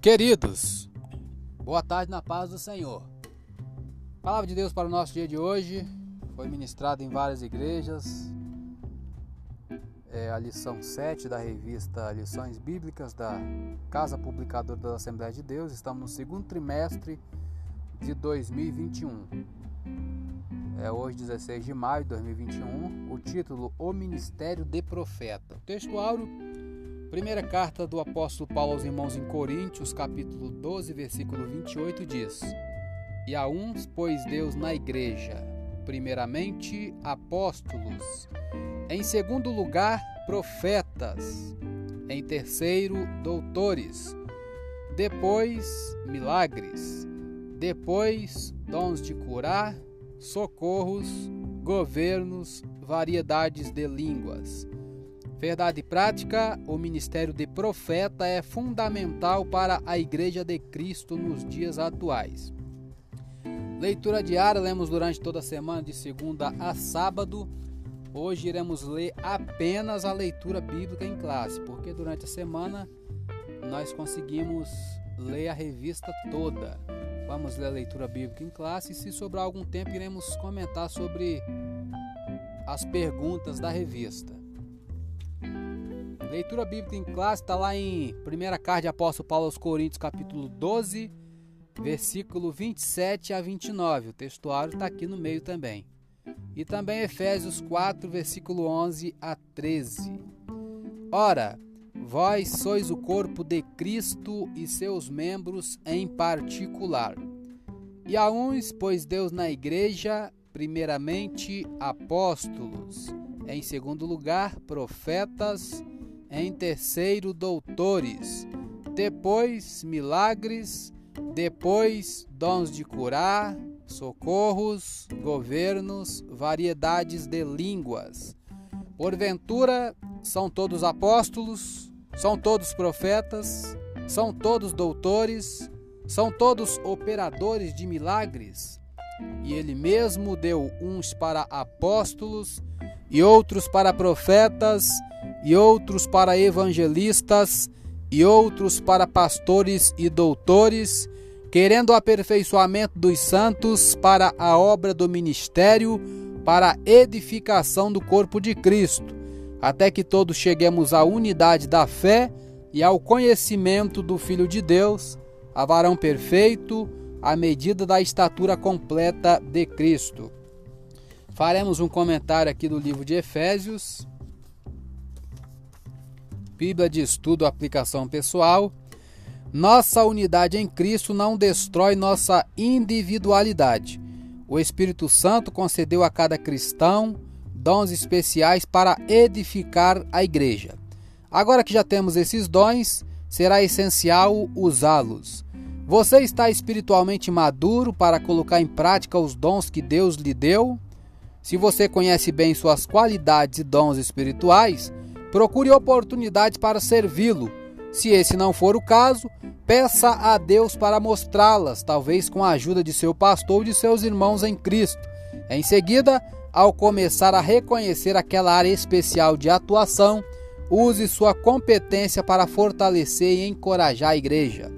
Queridos, boa tarde na paz do Senhor. A palavra de Deus para o nosso dia de hoje foi ministrada em várias igrejas. É a lição 7 da revista Lições Bíblicas da Casa Publicadora da Assembleia de Deus. Estamos no segundo trimestre de 2021. É hoje, 16 de maio de 2021. O título: O Ministério de Profeta. O texto áureo Primeira carta do apóstolo Paulo aos irmãos em Coríntios, capítulo 12, versículo 28 diz: E a uns pôs Deus na igreja, primeiramente apóstolos, em segundo lugar profetas, em terceiro doutores, depois milagres, depois dons de curar, socorros, governos, variedades de línguas Verdade prática: o ministério de profeta é fundamental para a Igreja de Cristo nos dias atuais. Leitura diária, lemos durante toda a semana, de segunda a sábado. Hoje iremos ler apenas a leitura bíblica em classe, porque durante a semana nós conseguimos ler a revista toda. Vamos ler a leitura bíblica em classe e, se sobrar algum tempo, iremos comentar sobre as perguntas da revista. Leitura bíblica em classe está lá em 1 carta de Apóstolo Paulo aos Coríntios, capítulo 12, versículo 27 a 29. O textuário está aqui no meio também. E também Efésios 4, versículo 11 a 13. Ora, vós sois o corpo de Cristo e seus membros em particular. E a uns pôs Deus na igreja, primeiramente apóstolos, em segundo lugar profetas, em terceiro, doutores, depois, milagres, depois, dons de curar, socorros, governos, variedades de línguas. Porventura, são todos apóstolos, são todos profetas, são todos doutores, são todos operadores de milagres. E ele mesmo deu uns para apóstolos, e outros para profetas, e outros para evangelistas, e outros para pastores e doutores, querendo o aperfeiçoamento dos santos para a obra do ministério, para a edificação do corpo de Cristo, até que todos cheguemos à unidade da fé e ao conhecimento do Filho de Deus, a varão perfeito, à medida da estatura completa de Cristo. Faremos um comentário aqui do livro de Efésios, Bíblia de Estudo Aplicação Pessoal, nossa unidade em Cristo não destrói nossa individualidade. O Espírito Santo concedeu a cada cristão dons especiais para edificar a igreja. Agora que já temos esses dons, será essencial usá-los. Você está espiritualmente maduro para colocar em prática os dons que Deus lhe deu? Se você conhece bem suas qualidades e dons espirituais, Procure oportunidades para servi-lo. Se esse não for o caso, peça a Deus para mostrá-las, talvez com a ajuda de seu pastor ou de seus irmãos em Cristo. Em seguida, ao começar a reconhecer aquela área especial de atuação, use sua competência para fortalecer e encorajar a igreja.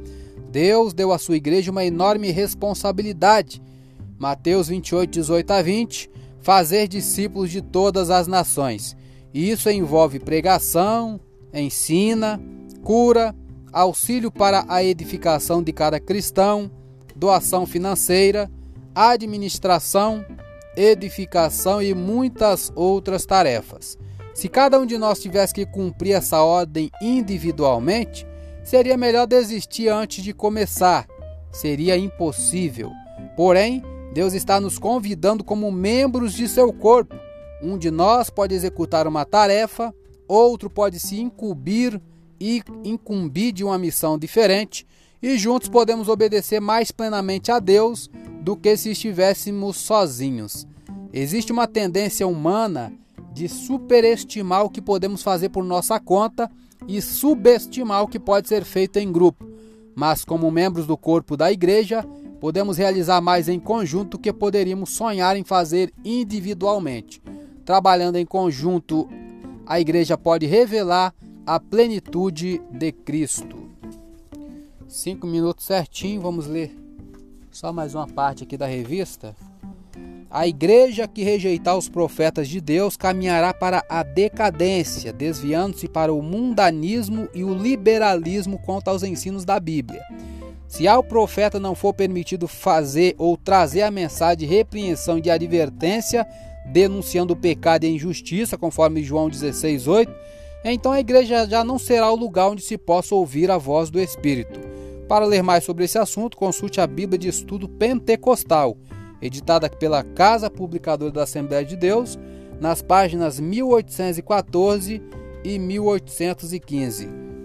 Deus deu à sua igreja uma enorme responsabilidade. Mateus 28, 18 a 20: Fazer discípulos de todas as nações isso envolve pregação, ensina, cura, auxílio para a edificação de cada cristão, doação financeira, administração, edificação e muitas outras tarefas. Se cada um de nós tivesse que cumprir essa ordem individualmente, seria melhor desistir antes de começar. Seria impossível. Porém, Deus está nos convidando como membros de seu corpo um de nós pode executar uma tarefa, outro pode se incumbir e incumbir de uma missão diferente, e juntos podemos obedecer mais plenamente a Deus do que se estivéssemos sozinhos. Existe uma tendência humana de superestimar o que podemos fazer por nossa conta e subestimar o que pode ser feito em grupo. Mas, como membros do corpo da igreja, podemos realizar mais em conjunto que poderíamos sonhar em fazer individualmente. Trabalhando em conjunto, a igreja pode revelar a plenitude de Cristo. Cinco minutos certinho, vamos ler só mais uma parte aqui da revista. A igreja que rejeitar os profetas de Deus caminhará para a decadência, desviando-se para o mundanismo e o liberalismo quanto aos ensinos da Bíblia. Se ao profeta não for permitido fazer ou trazer a mensagem de repreensão e de advertência, denunciando o pecado e a injustiça, conforme João 16:8, então a igreja já não será o lugar onde se possa ouvir a voz do Espírito. Para ler mais sobre esse assunto, consulte a Bíblia de Estudo Pentecostal editada pela Casa Publicadora da Assembleia de Deus, nas páginas 1814 e 1815.